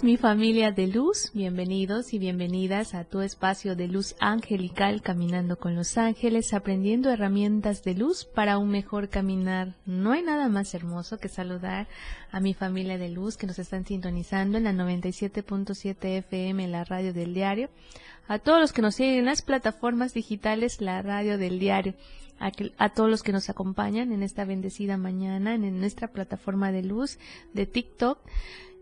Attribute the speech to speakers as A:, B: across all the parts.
A: Mi familia de luz, bienvenidos y bienvenidas a tu espacio de luz angelical Caminando con los Ángeles, aprendiendo herramientas de luz para un mejor caminar. No hay nada más hermoso que saludar a mi familia de luz que nos están sintonizando en la 97.7 FM, la radio del diario, a todos los que nos siguen en las plataformas digitales, la radio del diario. A, a, todos los que nos acompañan en esta bendecida mañana en nuestra plataforma de luz de TikTok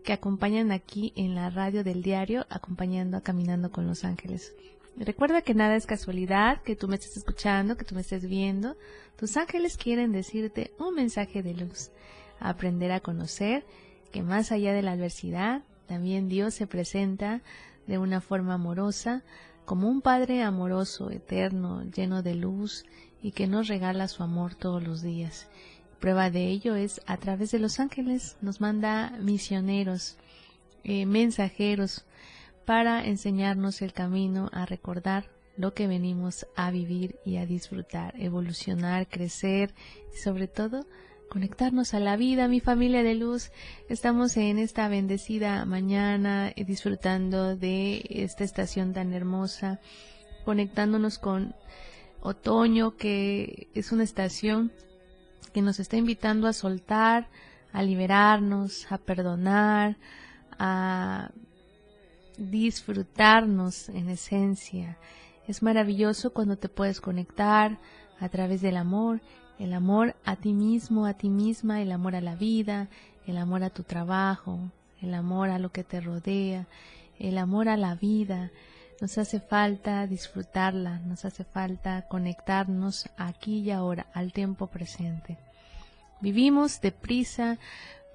A: que acompañan aquí en la radio del diario, acompañando a Caminando con los Ángeles. Recuerda que nada es casualidad, que tú me estés escuchando, que tú me estés viendo. Tus ángeles quieren decirte un mensaje de luz, aprender a conocer que más allá de la adversidad, también Dios se presenta de una forma amorosa, como un Padre amoroso, eterno, lleno de luz y que nos regala su amor todos los días. Prueba de ello es a través de los ángeles, nos manda misioneros, eh, mensajeros, para enseñarnos el camino a recordar lo que venimos a vivir y a disfrutar, evolucionar, crecer y sobre todo conectarnos a la vida, mi familia de luz. Estamos en esta bendecida mañana eh, disfrutando de esta estación tan hermosa, conectándonos con otoño, que es una estación que nos está invitando a soltar, a liberarnos, a perdonar, a disfrutarnos en esencia. Es maravilloso cuando te puedes conectar a través del amor, el amor a ti mismo, a ti misma, el amor a la vida, el amor a tu trabajo, el amor a lo que te rodea, el amor a la vida, nos hace falta disfrutarla, nos hace falta conectarnos aquí y ahora, al tiempo presente. Vivimos deprisa,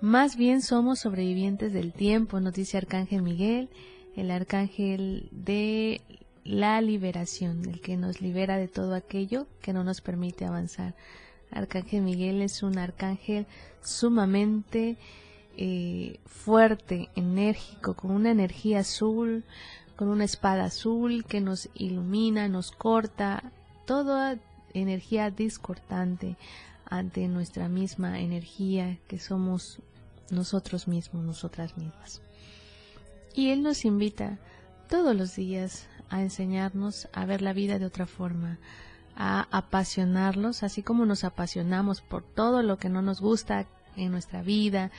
A: más bien somos sobrevivientes del tiempo, nos dice Arcángel Miguel, el arcángel de la liberación, el que nos libera de todo aquello que no nos permite avanzar. Arcángel Miguel es un arcángel sumamente eh, fuerte, enérgico, con una energía azul, con una espada azul que nos ilumina, nos corta, toda energía discordante ante nuestra misma energía que somos nosotros mismos, nosotras mismas. Y Él nos invita todos los días a enseñarnos a ver la vida de otra forma, a apasionarlos, así como nos apasionamos por todo lo que no nos gusta en nuestra vida,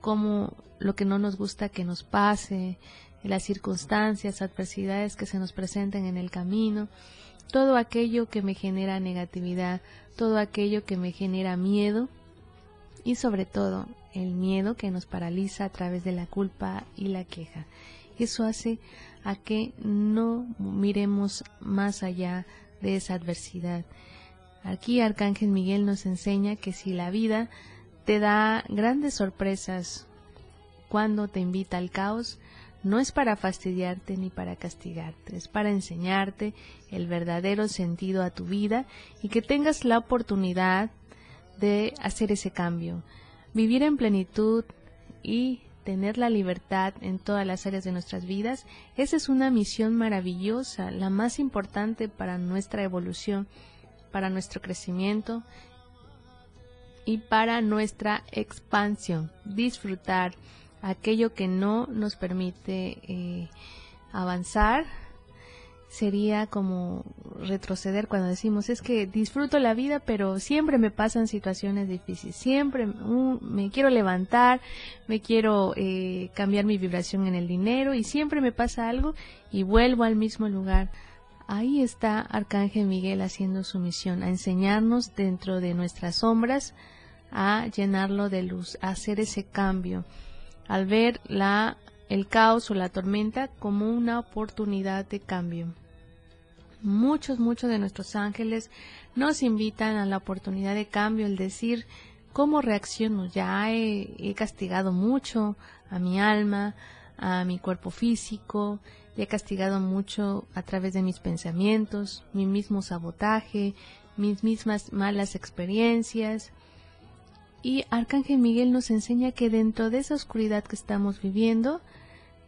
A: como lo que no nos gusta que nos pase, las circunstancias, adversidades que se nos presenten en el camino, todo aquello que me genera negatividad, todo aquello que me genera miedo y sobre todo el miedo que nos paraliza a través de la culpa y la queja. Eso hace a que no miremos más allá de esa adversidad. Aquí Arcángel Miguel nos enseña que si la vida te da grandes sorpresas cuando te invita al caos, no es para fastidiarte ni para castigarte, es para enseñarte el verdadero sentido a tu vida y que tengas la oportunidad de hacer ese cambio, vivir en plenitud y tener la libertad en todas las áreas de nuestras vidas, esa es una misión maravillosa, la más importante para nuestra evolución, para nuestro crecimiento y para nuestra expansión. Disfrutar, aquello que no nos permite eh, avanzar sería como retroceder cuando decimos es que disfruto la vida pero siempre me pasan situaciones difíciles siempre me quiero levantar me quiero eh, cambiar mi vibración en el dinero y siempre me pasa algo y vuelvo al mismo lugar ahí está Arcángel Miguel haciendo su misión a enseñarnos dentro de nuestras sombras a llenarlo de luz a hacer ese cambio al ver la, el caos o la tormenta como una oportunidad de cambio. Muchos, muchos de nuestros ángeles nos invitan a la oportunidad de cambio, el decir ¿Cómo reacciono? Ya he, castigado mucho a mi alma, a mi cuerpo físico, he castigado mucho a través de mis pensamientos, mi mismo sabotaje, mis mismas malas experiencias. Y Arcángel Miguel nos enseña que dentro de esa oscuridad que estamos viviendo,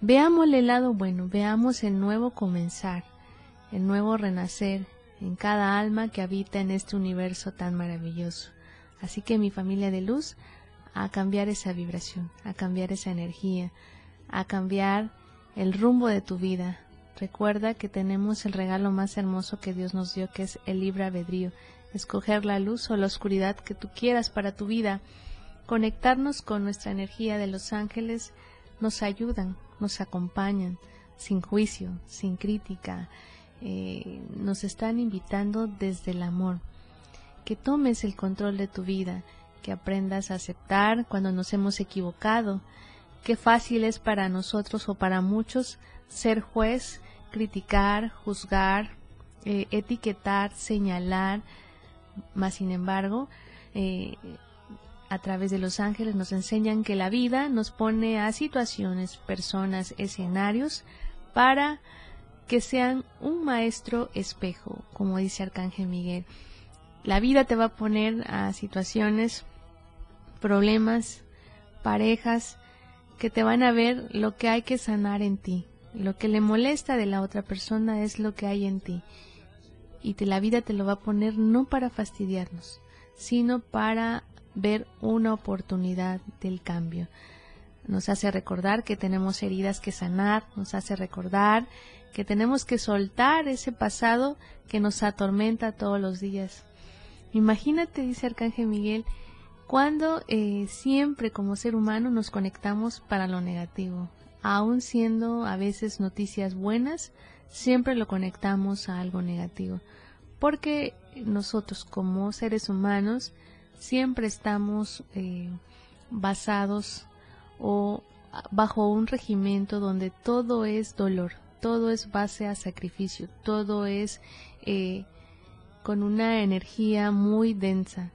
A: veamos el lado bueno, veamos el nuevo comenzar, el nuevo renacer en cada alma que habita en este universo tan maravilloso. Así que mi familia de luz, a cambiar esa vibración, a cambiar esa energía, a cambiar el rumbo de tu vida. Recuerda que tenemos el regalo más hermoso que Dios nos dio, que es el libre albedrío, escoger la luz o la oscuridad que tú quieras para tu vida. Conectarnos con nuestra energía de los ángeles nos ayudan, nos acompañan, sin juicio, sin crítica, eh, nos están invitando desde el amor. Que tomes el control de tu vida, que aprendas a aceptar cuando nos hemos equivocado. Qué fácil es para nosotros o para muchos ser juez, criticar, juzgar, eh, etiquetar, señalar, mas sin embargo, eh, a través de los ángeles nos enseñan que la vida nos pone a situaciones, personas, escenarios para que sean un maestro espejo, como dice Arcángel Miguel. La vida te va a poner a situaciones, problemas, parejas, que te van a ver lo que hay que sanar en ti. Lo que le molesta de la otra persona es lo que hay en ti. Y te, la vida te lo va a poner no para fastidiarnos, sino para ver una oportunidad del cambio. Nos hace recordar que tenemos heridas que sanar, nos hace recordar que tenemos que soltar ese pasado que nos atormenta todos los días. Imagínate, dice Arcángel Miguel, cuando eh, siempre como ser humano nos conectamos para lo negativo, aun siendo a veces noticias buenas, siempre lo conectamos a algo negativo, porque nosotros como seres humanos siempre estamos eh, basados o bajo un regimiento donde todo es dolor, todo es base a sacrificio, todo es eh, con una energía muy densa.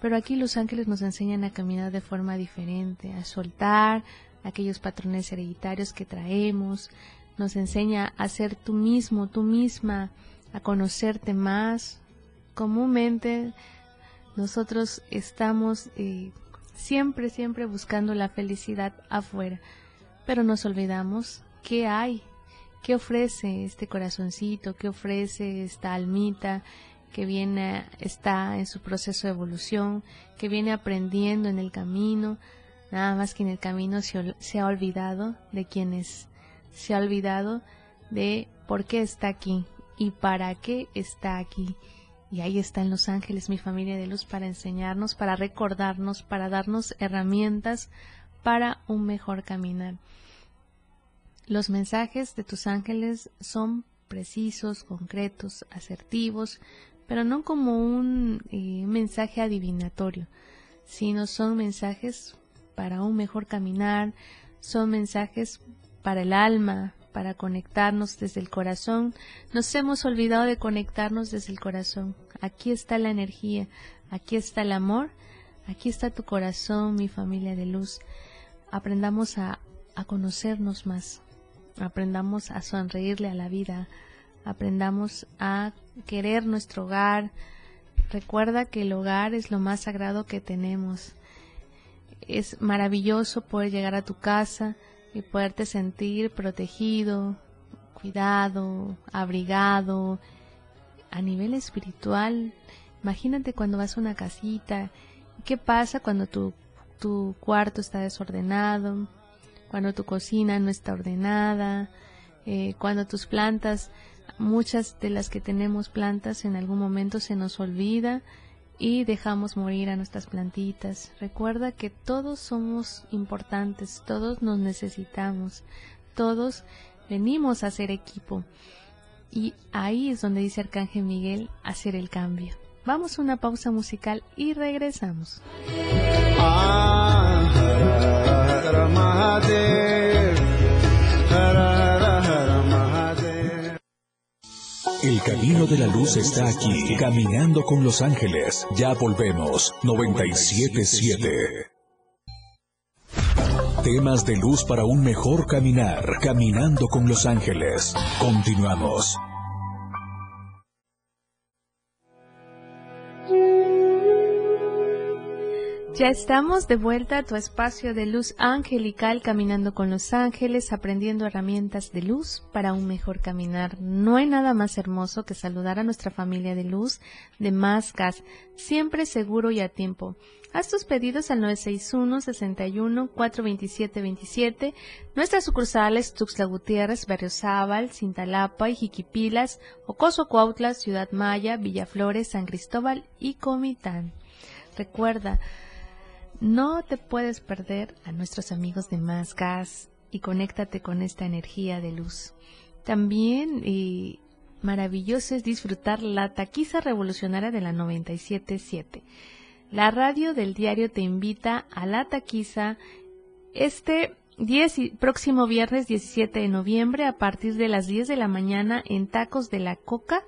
A: Pero aquí los ángeles nos enseñan a caminar de forma diferente, a soltar aquellos patrones hereditarios que traemos, nos enseña a ser tú mismo, tú misma, a conocerte más. Comúnmente nosotros estamos eh, siempre, siempre buscando la felicidad afuera, pero nos olvidamos qué hay ¿Qué ofrece este corazoncito? ¿Qué ofrece esta almita que viene, está en su proceso de evolución, que viene aprendiendo en el camino? Nada más que en el camino se, se ha olvidado de quién es, se ha olvidado de por qué está aquí y para qué está aquí. Y ahí están los ángeles, mi familia de luz, para enseñarnos, para recordarnos, para darnos herramientas para un mejor caminar. Los mensajes de tus ángeles son precisos, concretos, asertivos, pero no como un eh, mensaje adivinatorio, sino son mensajes para un mejor caminar, son mensajes para el alma, para conectarnos desde el corazón. Nos hemos olvidado de conectarnos desde el corazón. Aquí está la energía, aquí está el amor, aquí está tu corazón, mi familia de luz. Aprendamos a, a conocernos más, aprendamos a sonreírle a la vida, aprendamos a querer nuestro hogar. Recuerda que el hogar es lo más sagrado que tenemos. Es maravilloso poder llegar a tu casa y poderte sentir protegido, cuidado, abrigado. A nivel espiritual, imagínate cuando vas a una casita, ¿qué pasa cuando tu, tu cuarto está desordenado? cuando tu cocina no está ordenada, eh, cuando tus plantas, muchas de las que tenemos plantas en algún momento se nos olvida y dejamos morir a nuestras plantitas. Recuerda que todos somos importantes, todos nos necesitamos, todos venimos a ser equipo. Y ahí es donde dice Arcángel Miguel hacer el cambio. Vamos a una pausa musical y regresamos.
B: El camino de la luz está aquí, caminando con los ángeles. Ya volvemos, 977. Temas de luz para un mejor caminar, caminando con los ángeles. Continuamos.
A: Ya estamos de vuelta a tu espacio de luz angelical, caminando con los ángeles, aprendiendo herramientas de luz para un mejor caminar. No hay nada más hermoso que saludar a nuestra familia de luz de más gas, siempre seguro y a tiempo. Haz tus pedidos al 961 61 427 27. Nuestras sucursales Tuxtla Gutiérrez, Berriozábal, Cintalapa y Jiquipilas, Ocoso Cuautla, Ciudad Maya, Villaflores, San Cristóbal y Comitán. Recuerda, no te puedes perder a nuestros amigos de Más Gas y conéctate con esta energía de luz. También maravilloso es disfrutar la taquiza revolucionaria de la 977. La radio del diario te invita a la taquiza este próximo viernes 17 de noviembre a partir de las 10 de la mañana en Tacos de la Coca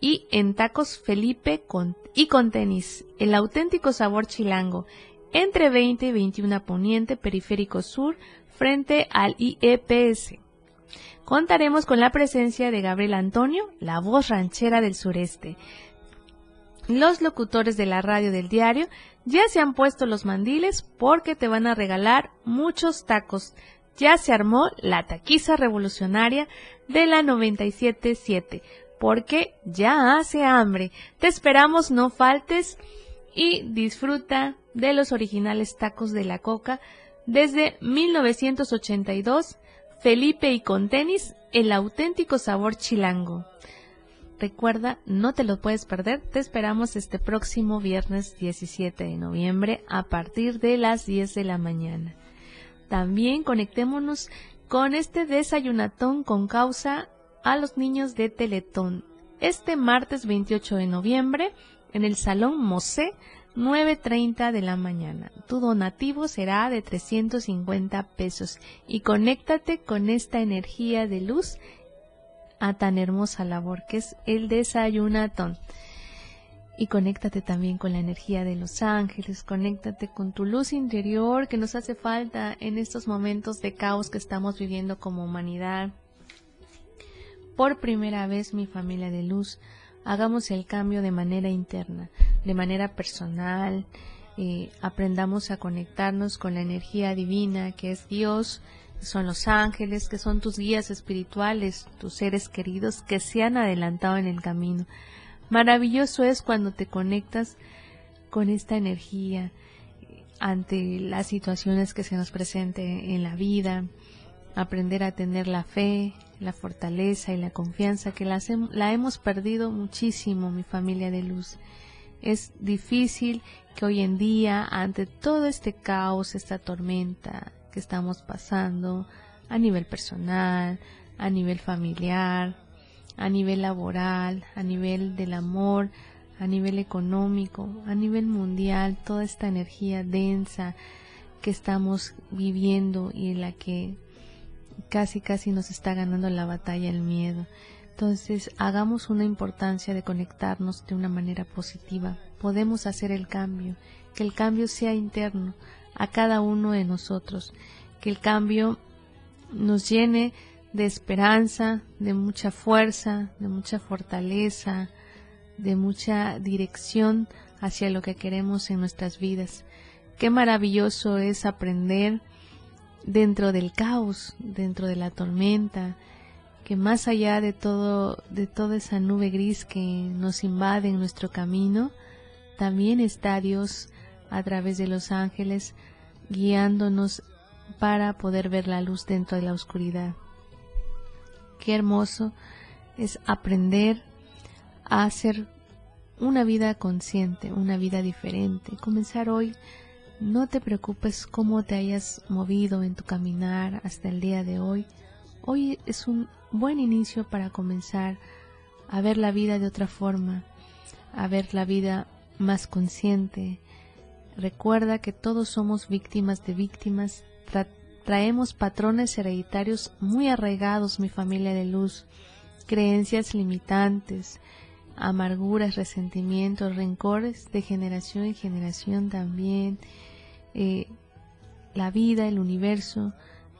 A: y en Tacos Felipe con, y con tenis, el auténtico sabor chilango, entre 20 y 21 Poniente, Periférico Sur, frente al IEPS. Contaremos con la presencia de Gabriel Antonio, la voz ranchera del sureste. Los locutores de la radio del diario ya se han puesto los mandiles porque te van a regalar muchos tacos. Ya se armó la taquiza revolucionaria de la 977 porque ya hace hambre. Te esperamos, no faltes y disfruta de los originales tacos de la coca desde 1982, Felipe y con tenis, el auténtico sabor chilango. Recuerda, no te lo puedes perder, te esperamos este próximo viernes 17 de noviembre a partir de las 10 de la mañana. También conectémonos con este desayunatón con causa a los niños de Teletón este martes 28 de noviembre en el Salón Mosé 9.30 de la mañana. Tu donativo será de 350 pesos y conéctate con esta energía de luz a tan hermosa labor que es el desayunatón. Y conéctate también con la energía de los ángeles, conéctate con tu luz interior que nos hace falta en estos momentos de caos que estamos viviendo como humanidad, por primera vez mi familia de luz, hagamos el cambio de manera interna, de manera personal, eh, aprendamos a conectarnos con la energía divina que es Dios, son los ángeles, que son tus guías espirituales, tus seres queridos que se han adelantado en el camino. Maravilloso es cuando te conectas con esta energía ante las situaciones que se nos presenten en la vida, aprender a tener la fe, la fortaleza y la confianza que la, la hemos perdido muchísimo, mi familia de luz. Es difícil que hoy en día, ante todo este caos, esta tormenta que estamos pasando a nivel personal, a nivel familiar, a nivel laboral, a nivel del amor, a nivel económico, a nivel mundial, toda esta energía densa que estamos viviendo y en la que casi casi nos está ganando la batalla el miedo. Entonces, hagamos una importancia de conectarnos de una manera positiva. Podemos hacer el cambio, que el cambio sea interno a cada uno de nosotros, que el cambio nos llene de esperanza, de mucha fuerza, de mucha fortaleza, de mucha dirección hacia lo que queremos en nuestras vidas. Qué maravilloso es aprender dentro del caos, dentro de la tormenta, que más allá de todo, de toda esa nube gris que nos invade en nuestro camino, también está Dios a través de los ángeles guiándonos para poder ver la luz dentro de la oscuridad. Qué hermoso es aprender a hacer una vida consciente, una vida diferente, comenzar hoy no te preocupes cómo te hayas movido en tu caminar hasta el día de hoy. Hoy es un buen inicio para comenzar a ver la vida de otra forma, a ver la vida más consciente. Recuerda que todos somos víctimas de víctimas, traemos patrones hereditarios muy arraigados, mi familia de luz. creencias limitantes, amarguras, resentimientos, rencores de generación en generación también. Eh, la vida, el universo,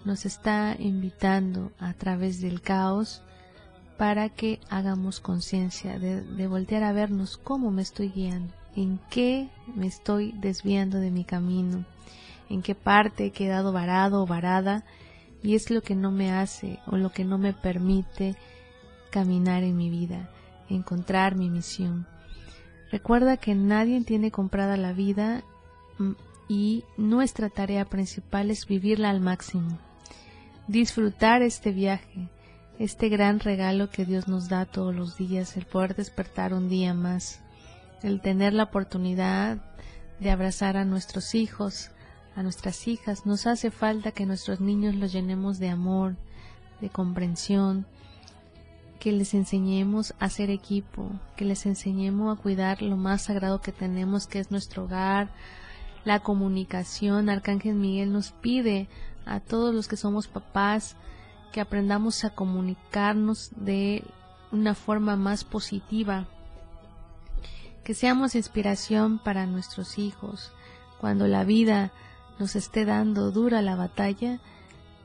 A: nos está invitando a través del caos para que hagamos conciencia de, de, voltear a vernos cómo me estoy guiando, en qué me estoy desviando de mi camino, en qué parte he quedado varado o varada y es lo que no me hace o lo que no me permite caminar en mi vida, encontrar mi misión. Recuerda que nadie tiene comprada la vida mm, y nuestra tarea principal es vivirla al máximo. Disfrutar este viaje, este gran regalo que Dios nos da todos los días, el poder despertar un día más, el tener la oportunidad de abrazar a nuestros hijos, a nuestras hijas. Nos hace falta que nuestros niños los llenemos de amor, de comprensión, que les enseñemos a ser equipo, que les enseñemos a cuidar lo más sagrado que tenemos, que es nuestro hogar, la comunicación. Arcángel Miguel nos pide a todos los que somos papás que aprendamos a comunicarnos de una forma más positiva, que seamos inspiración para nuestros hijos. Cuando la vida nos esté dando dura la batalla,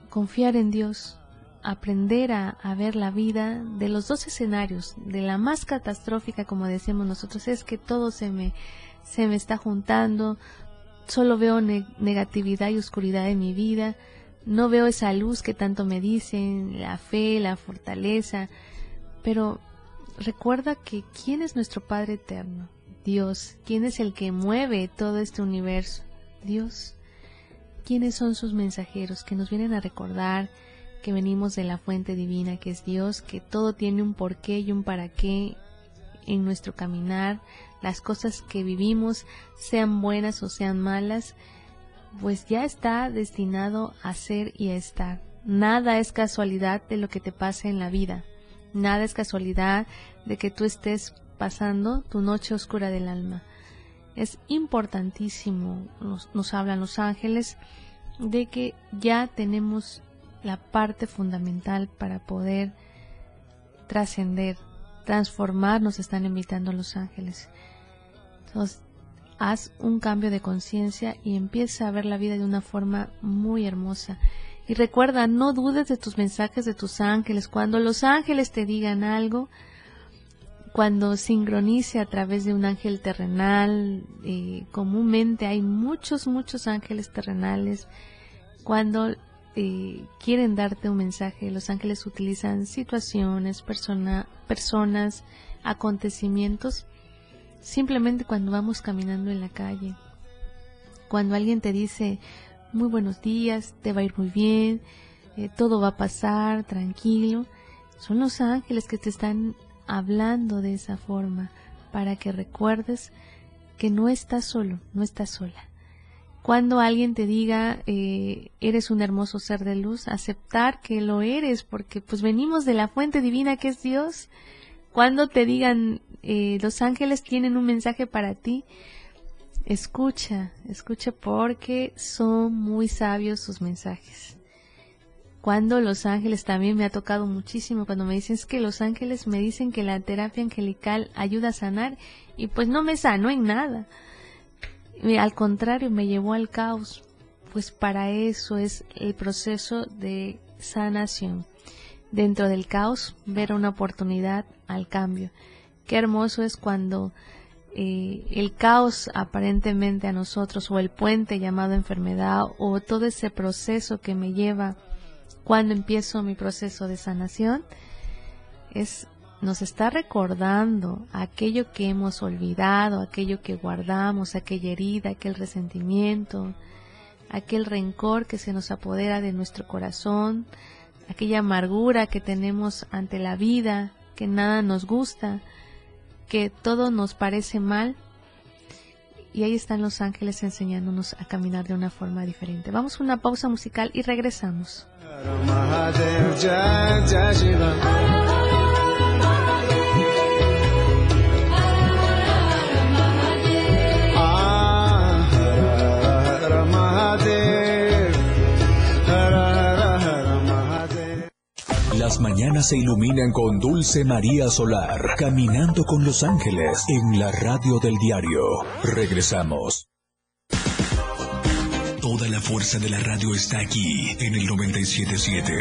A: confiar en Dios, aprender a, ver la vida de los dos escenarios, de la más catastrófica, como decimos nosotros, es que todo se me, se me está juntando, solo veo negatividad y oscuridad en mi vida, no veo esa luz que tanto me dicen, la fe, la fortaleza, pero recuerda que quién es nuestro Padre eterno, Dios, quién es el que mueve todo este universo, Dios, quiénes son sus mensajeros que nos vienen a recordar que venimos de la fuente divina que es Dios, que todo tiene un porqué y un para qué en nuestro caminar, las cosas que vivimos, sean buenas o sean malas, pues ya está destinado a ser y a estar. Nada es casualidad de lo que te pase en la vida. Nada es casualidad de que tú estés pasando tu noche oscura del alma. Es importantísimo, nos, nos hablan los ángeles, de que ya tenemos la parte fundamental para poder trascender, transformar, nos están invitando los ángeles. Entonces, haz un cambio de conciencia y empieza a ver la vida de una forma muy hermosa. Y recuerda, no dudes de tus mensajes de tus ángeles. Cuando los ángeles te digan algo, cuando sincronice a través de un ángel terrenal, eh, comúnmente hay muchos, muchos ángeles terrenales. Cuando eh, quieren darte un mensaje, los ángeles utilizan situaciones, persona, personas, acontecimientos, simplemente cuando vamos caminando en la calle. Cuando alguien te dice, muy buenos días, te va a ir muy bien, eh, todo va a pasar, tranquilo, son los ángeles que te están hablando de esa forma para que recuerdes que no estás solo, no estás sola cuando alguien te diga eh, eres un hermoso ser de luz, aceptar que lo eres, porque pues venimos de la fuente divina que es Dios. Cuando te digan eh, los ángeles tienen un mensaje para ti, escucha, escucha porque son muy sabios sus mensajes. Cuando los ángeles también me ha tocado muchísimo cuando me dicen es que los ángeles me dicen que la terapia angelical ayuda a sanar y pues no me sano en nada al contrario, me llevó al caos, pues para eso es el proceso de sanación. Dentro del caos, ver una oportunidad al cambio. Qué hermoso es cuando eh, el caos aparentemente a nosotros o el puente llamado enfermedad o todo ese proceso que me lleva cuando empiezo mi proceso de sanación es nos está recordando aquello que hemos olvidado, aquello que guardamos, aquella herida, aquel resentimiento, aquel rencor que se nos apodera de nuestro corazón, aquella amargura que tenemos ante la vida, que nada nos gusta, que todo nos parece mal. Y ahí están los ángeles enseñándonos a caminar de una forma diferente. Vamos a una pausa musical y regresamos.
B: Las mañanas se iluminan con Dulce María Solar, caminando con los ángeles en la radio del diario. Regresamos. Toda la fuerza de la radio está aquí en el 977.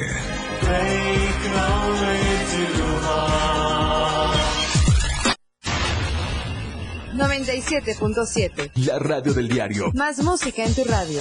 C: 97.7.
B: La radio del diario.
C: Más música en tu radio.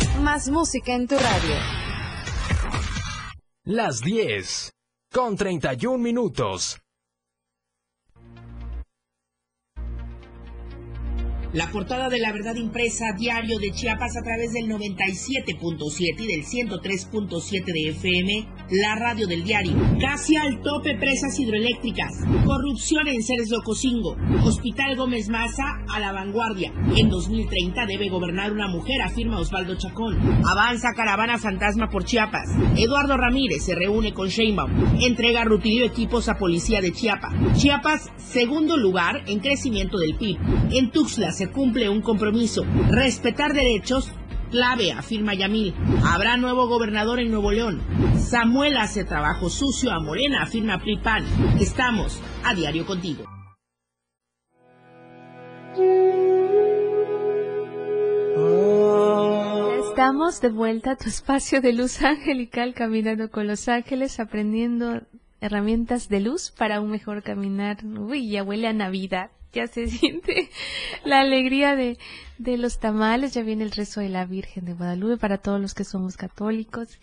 C: Más música en tu radio.
D: Las 10 con 31 minutos.
E: La portada de la verdad impresa diario de Chiapas a través del 97.7 y del 103.7 de FM, la radio del diario. Casi al tope presas hidroeléctricas. Corrupción en Ceres de Ocosingo. Hospital Gómez Maza a la vanguardia. En 2030 debe gobernar una mujer, afirma Osvaldo Chacón. Avanza caravana fantasma por Chiapas. Eduardo Ramírez se reúne con Sheinbaum. Entrega rutilio equipos a policía de Chiapas. Chiapas, segundo lugar en crecimiento del PIB. En Tuxtla se cumple un compromiso. Respetar derechos, clave, afirma Yamil. Habrá nuevo gobernador en Nuevo León. Samuel hace trabajo sucio a Morena, afirma Pripan. Estamos a diario contigo.
A: Estamos de vuelta a tu espacio de luz angelical, caminando con los ángeles, aprendiendo herramientas de luz para un mejor caminar. Uy, ya huele a Navidad ya se siente la alegría de, de los tamales, ya viene el rezo de la Virgen de Guadalupe para todos los que somos católicos,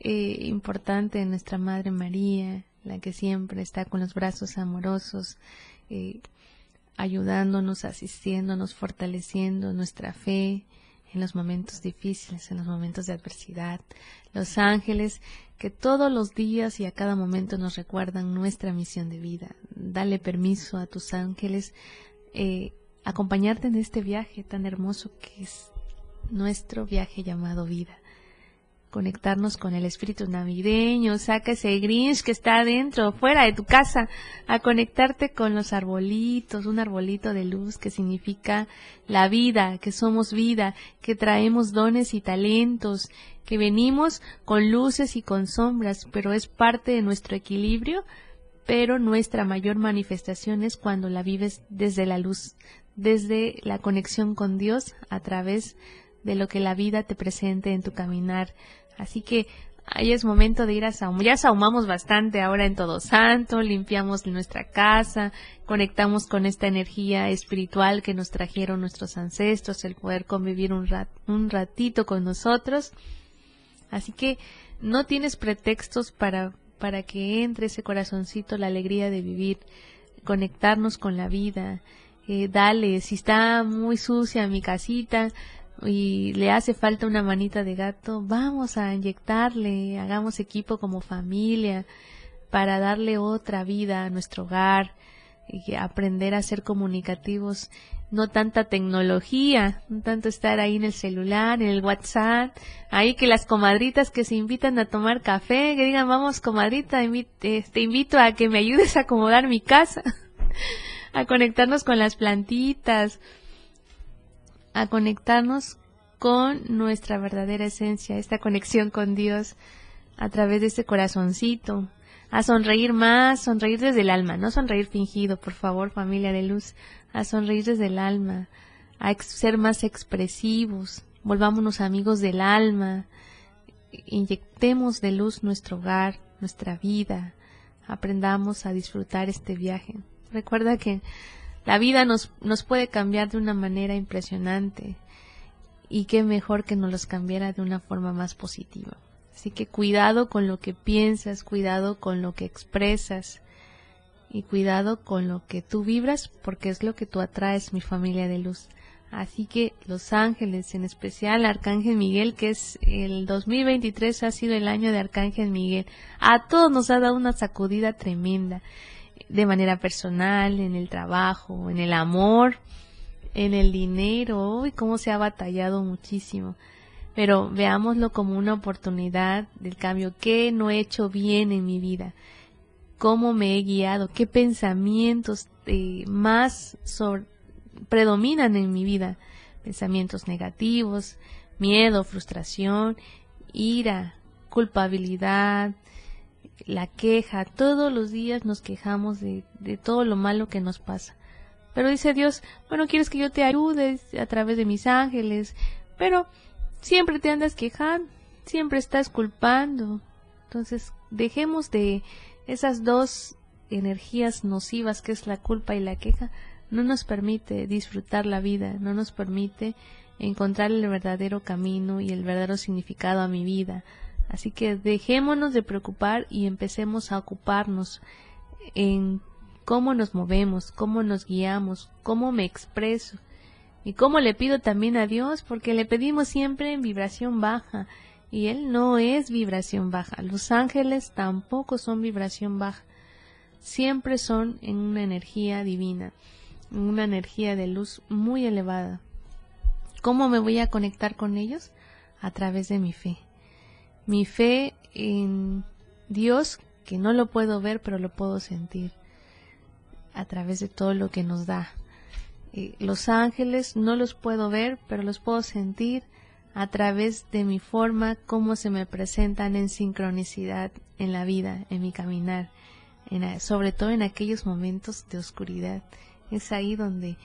A: eh, importante nuestra Madre María, la que siempre está con los brazos amorosos, eh, ayudándonos, asistiéndonos, fortaleciendo nuestra fe en los momentos difíciles, en los momentos de adversidad. Los ángeles que todos los días y a cada momento nos recuerdan nuestra misión de vida. Dale permiso a tus ángeles eh, acompañarte en este viaje tan hermoso que es nuestro viaje llamado vida conectarnos con el espíritu navideño, saca ese Grinch que está adentro, fuera de tu casa, a conectarte con los arbolitos, un arbolito de luz que significa la vida, que somos vida, que traemos dones y talentos, que venimos con luces y con sombras, pero es parte de nuestro equilibrio, pero nuestra mayor manifestación es cuando la vives desde la luz, desde la conexión con Dios a través de lo que la vida te presente en tu caminar Así que ahí es momento de ir a saumar. Ya saumamos bastante ahora en Todo Santo, limpiamos nuestra casa, conectamos con esta energía espiritual que nos trajeron nuestros ancestros, el poder convivir un, un ratito con nosotros. Así que no tienes pretextos para, para que entre ese corazoncito la alegría de vivir, conectarnos con la vida. Eh, dale, si está muy sucia mi casita, y le hace falta una manita de gato, vamos a inyectarle, hagamos equipo como familia para darle otra vida a nuestro hogar y aprender a ser comunicativos, no tanta tecnología, no tanto estar ahí en el celular, en el WhatsApp, ahí que las comadritas que se invitan a tomar café, que digan, vamos comadrita, te invito a que me ayudes a acomodar mi casa, a conectarnos con las plantitas, a conectarnos con nuestra verdadera esencia, esta conexión con Dios a través de este corazoncito, a sonreír más, sonreír desde el alma, no sonreír fingido, por favor, familia de luz, a sonreír desde el alma, a ser más expresivos, volvámonos amigos del alma, inyectemos de luz nuestro hogar, nuestra vida, aprendamos a disfrutar este viaje. Recuerda que la vida nos, nos puede cambiar de una manera impresionante y qué mejor que nos los cambiara de una forma más positiva. Así que cuidado con lo que piensas, cuidado con lo que expresas y cuidado con lo que tú vibras porque es lo que tú atraes, mi familia de luz. Así que los ángeles, en especial Arcángel Miguel, que es el 2023 ha sido el año de Arcángel Miguel, a todos nos ha dado una sacudida tremenda, de manera personal, en el trabajo, en el amor, en el dinero, uy, cómo se ha batallado muchísimo. Pero veámoslo como una oportunidad del cambio. ¿Qué no he hecho bien en mi vida? ¿Cómo me he guiado? ¿Qué pensamientos eh, más predominan en mi vida? Pensamientos negativos, miedo, frustración, ira, culpabilidad, la queja. Todos los días nos quejamos de, de todo lo malo que nos pasa. Pero dice Dios, bueno, quieres que yo te ayude a través de mis ángeles, pero siempre te andas quejando, siempre estás culpando. Entonces, dejemos de esas dos energías nocivas que es la culpa y la queja, no nos permite disfrutar la vida, no nos permite encontrar el verdadero camino y el verdadero significado a mi vida. Así que dejémonos de preocupar y empecemos a ocuparnos en cómo nos movemos, cómo nos guiamos, cómo me expreso y cómo le pido también a Dios, porque le pedimos siempre en vibración baja y Él no es vibración baja. Los ángeles tampoco son vibración baja, siempre son en una energía divina, en una energía de luz muy elevada. ¿Cómo me voy a conectar con ellos? A través de mi fe. Mi fe en Dios, que no lo puedo ver, pero lo puedo sentir a través de todo lo que nos da. los ángeles no los puedo ver, pero los puedo sentir a través de mi forma, cómo se me presentan en sincronicidad en la vida, en mi caminar, sobre todo en aquellos momentos de oscuridad. Es ahí donde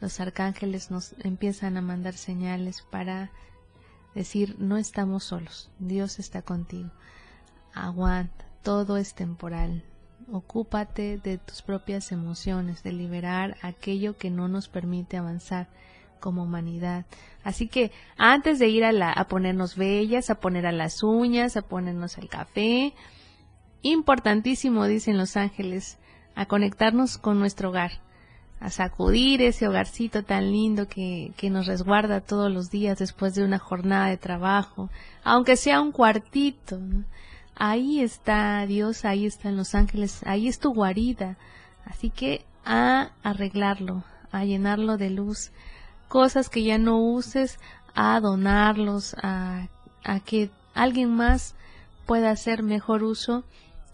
A: los arcángeles nos empiezan a mandar señales para decir, no estamos solos, Dios está contigo. Aguanta, todo es temporal, Ocúpate de tus propias emociones, de liberar aquello que no nos permite avanzar como humanidad. Así que antes de ir a, la, a ponernos bellas, a poner a las uñas, a ponernos el café, importantísimo, dicen los ángeles, a conectarnos con nuestro hogar, a sacudir ese hogarcito tan lindo que, que nos resguarda todos los días después de una jornada de trabajo, aunque sea un cuartito, ahí está Dios, ahí están los ángeles, ahí es tu guarida. Así que a arreglarlo, a llenarlo de luz. Cosas que ya no uses, a donarlos, a, a que alguien más pueda hacer mejor uso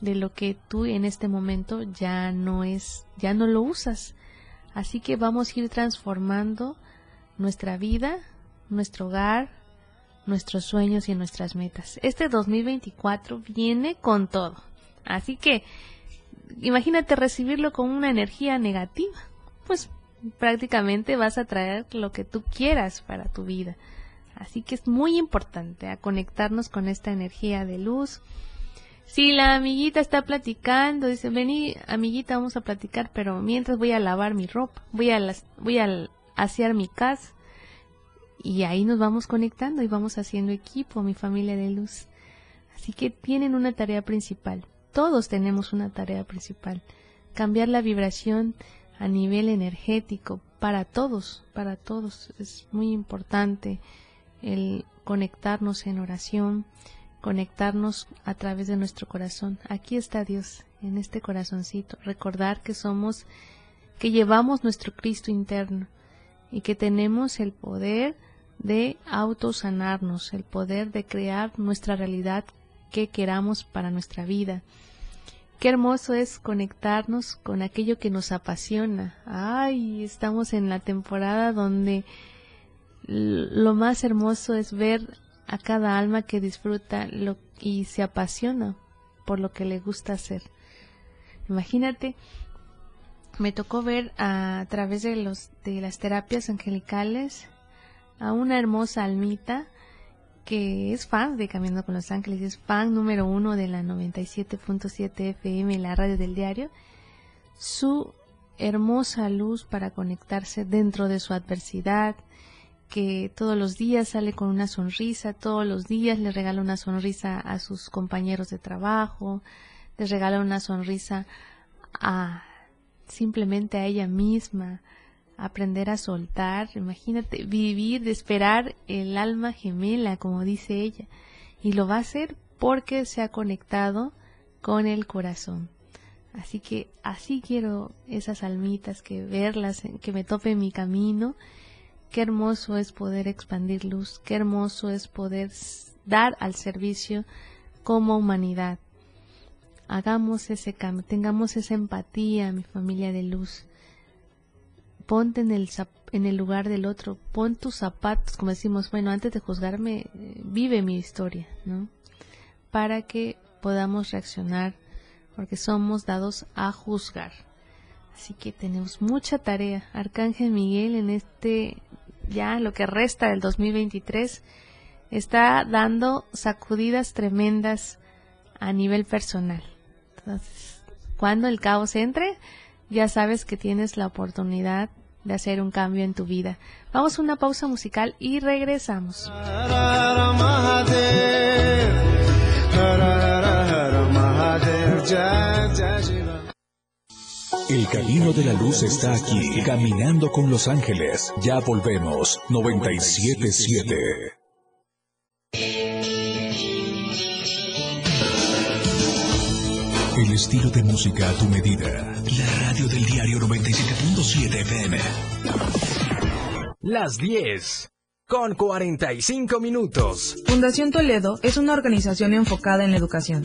A: de lo que tú en este momento ya no es, ya no lo usas. Así que vamos a ir transformando nuestra vida, nuestro hogar, nuestros sueños y nuestras metas. Este 2024 viene con todo. Así que imagínate recibirlo con una energía negativa. Pues prácticamente vas a traer lo que tú quieras para tu vida. Así que es muy importante a conectarnos con esta energía de luz. Si la amiguita está platicando, dice, vení, amiguita, vamos a platicar, pero mientras voy a lavar mi ropa, voy a, las, voy a asear mi casa, y ahí nos vamos conectando y vamos haciendo equipo, mi familia de luz. Así que tienen una tarea principal. Todos tenemos una tarea principal. Cambiar la vibración a nivel energético para todos, para todos. Es muy importante el conectarnos en oración, conectarnos a través de nuestro corazón. Aquí está Dios, en este corazoncito. Recordar que somos, que llevamos nuestro Cristo interno y que tenemos el poder de autosanarnos, el poder de crear nuestra realidad que queramos para nuestra vida. Qué hermoso es conectarnos con aquello que nos apasiona. Ay, estamos en la temporada donde lo más hermoso es ver a cada alma que disfruta lo, y se apasiona por lo que le gusta hacer. Imagínate, me tocó ver a, través de los de las terapias angelicales a una hermosa almita que es fan de Caminando con los Ángeles, es fan número uno de la 97.7 FM, la radio del diario, su hermosa luz para conectarse dentro de su adversidad, que todos los días sale con una sonrisa, todos los días le regala una sonrisa a sus compañeros de trabajo, les regala una sonrisa a simplemente a ella misma, aprender a soltar, imagínate, vivir, de esperar el alma gemela, como dice ella, y lo va a hacer porque se ha conectado con el corazón. Así que así quiero esas almitas, que verlas, que me tope mi camino. Qué hermoso es poder expandir luz, qué hermoso es poder dar al servicio como humanidad. Hagamos ese cambio, tengamos esa empatía, mi familia de luz. Ponte en el, en el lugar del otro, pon tus zapatos, como decimos, bueno, antes de juzgarme, eh, vive mi historia, ¿no? Para que podamos reaccionar, porque somos dados a juzgar. Así que tenemos mucha tarea. Arcángel Miguel en este, ya lo que resta del 2023, está dando sacudidas tremendas a nivel personal. Entonces, cuando el caos entre, ya sabes que tienes la oportunidad de hacer un cambio en tu vida. Vamos a una pausa musical y regresamos.
B: El camino de la luz está aquí, caminando con los ángeles. Ya volvemos, 977. El estilo de música a tu medida. La radio del diario 97.7 FM.
D: Las 10 con 45 minutos.
F: Fundación Toledo es una organización enfocada en la educación.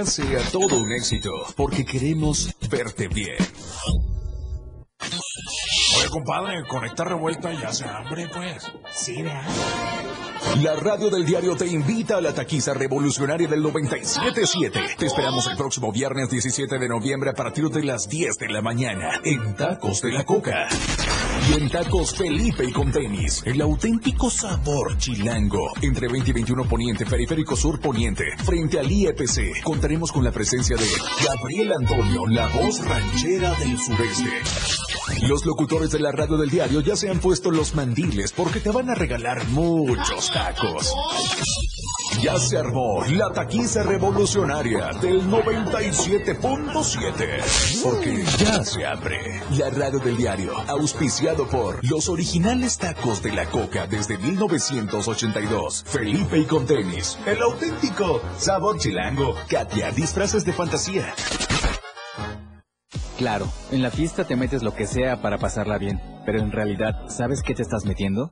B: sea todo un éxito, porque queremos verte bien.
G: Oye, compadre, con esta revuelta ya se hambre, pues.
E: Sí, ¿verdad?
B: La radio del diario te invita a la taquiza revolucionaria del 97.7. Te esperamos el próximo viernes 17 de noviembre a partir de las 10 de la mañana en Tacos de la Coca. En Tacos Felipe y con tenis, el auténtico sabor chilango. Entre 20 y 21 Poniente, Periférico Sur Poniente, frente al IEPC, contaremos con la presencia de Gabriel Antonio, la voz ranchera del sureste. Los locutores de la radio del diario ya se han puesto los mandiles porque te van a regalar muchos tacos. Ya se armó la taquiza revolucionaria del 97.7. Porque ya se abre la radio del diario, auspiciado por los originales tacos de la coca desde 1982. Felipe y con tenis, el auténtico sabor chilango. Katia, disfraces de fantasía.
H: Claro, en la fiesta te metes lo que sea para pasarla bien, pero en realidad, ¿sabes qué te estás metiendo?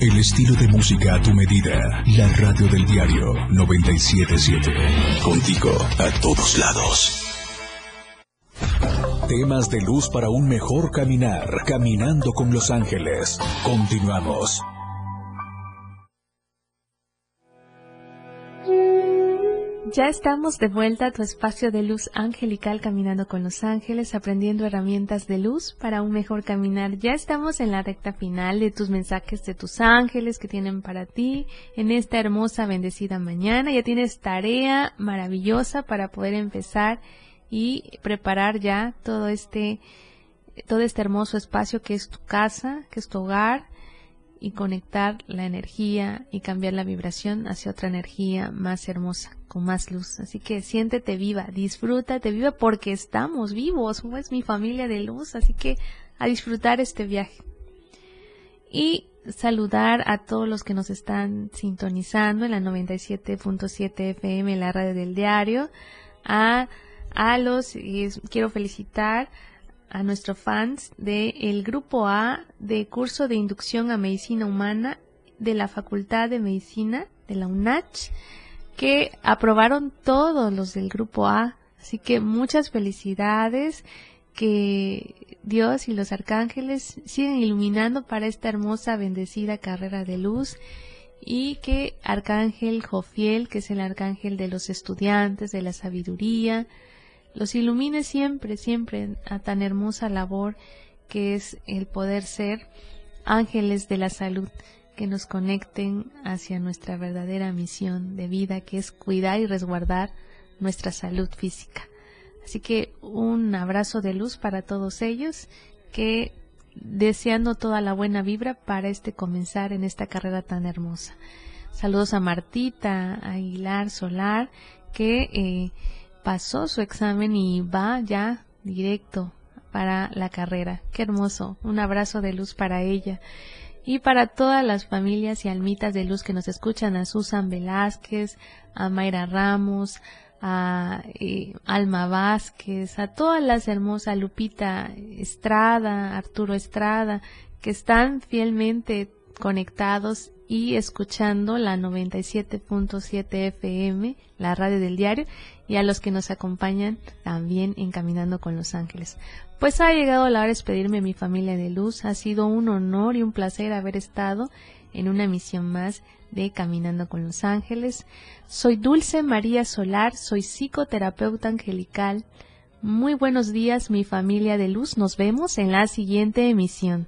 B: El estilo de música a tu medida. La radio del diario 977. Contigo a todos lados. Temas de luz para un mejor caminar. Caminando con los ángeles. Continuamos.
A: Ya estamos de vuelta a tu espacio de luz angelical caminando con los ángeles, aprendiendo herramientas de luz para un mejor caminar. Ya estamos en la recta final de tus mensajes de tus ángeles que tienen para ti en esta hermosa bendecida mañana. Ya tienes tarea maravillosa para poder empezar y preparar ya todo este todo este hermoso espacio que es tu casa, que es tu hogar y conectar la energía y cambiar la vibración hacia otra energía más hermosa, con más luz. Así que siéntete viva, disfrútate viva porque estamos vivos, es mi familia de luz, así que a disfrutar este viaje. Y saludar a todos los que nos están sintonizando en la 97.7 FM, la radio del diario, a, a los, y quiero felicitar a nuestros fans del Grupo A de curso de inducción a medicina humana de la Facultad de Medicina de la UNACH, que aprobaron todos los del Grupo A. Así que muchas felicidades, que Dios y los arcángeles sigan iluminando para esta hermosa, bendecida carrera de luz y que Arcángel Jofiel, que es el arcángel de los estudiantes, de la sabiduría, los ilumine siempre, siempre a tan hermosa labor que es el poder ser ángeles de la salud que nos conecten hacia nuestra verdadera misión de vida, que es cuidar y resguardar nuestra salud física. Así que un abrazo de luz para todos ellos, que deseando toda la buena vibra para este comenzar en esta carrera tan hermosa. Saludos a Martita, a Aguilar Solar, que eh, pasó su examen y va ya directo para la carrera. Qué hermoso. Un abrazo de luz para ella. Y para todas las familias y almitas de luz que nos escuchan, a Susan Velázquez, a Mayra Ramos, a eh, Alma Vázquez, a todas las hermosas Lupita Estrada, Arturo Estrada, que están fielmente conectados y escuchando la 97.7 FM, la radio del diario, y a los que nos acompañan también en Caminando con los Ángeles. Pues ha llegado la hora de despedirme mi familia de luz. Ha sido un honor y un placer haber estado en una misión más de Caminando con los Ángeles. Soy Dulce María Solar, soy psicoterapeuta angelical. Muy buenos días mi familia de luz. Nos vemos en la siguiente emisión.